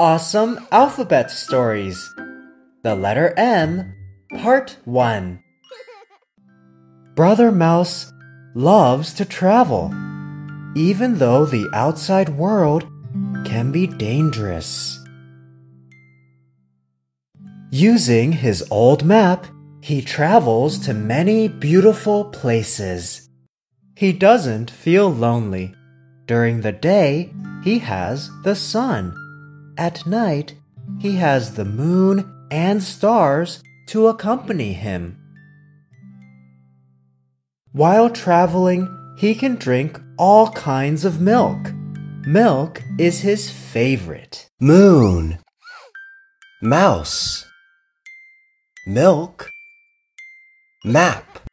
Awesome Alphabet Stories The Letter M, Part 1 Brother Mouse loves to travel, even though the outside world can be dangerous. Using his old map, he travels to many beautiful places. He doesn't feel lonely. During the day, he has the sun. At night, he has the moon and stars to accompany him. While traveling, he can drink all kinds of milk. Milk is his favorite. Moon. Mouse. Milk. Map.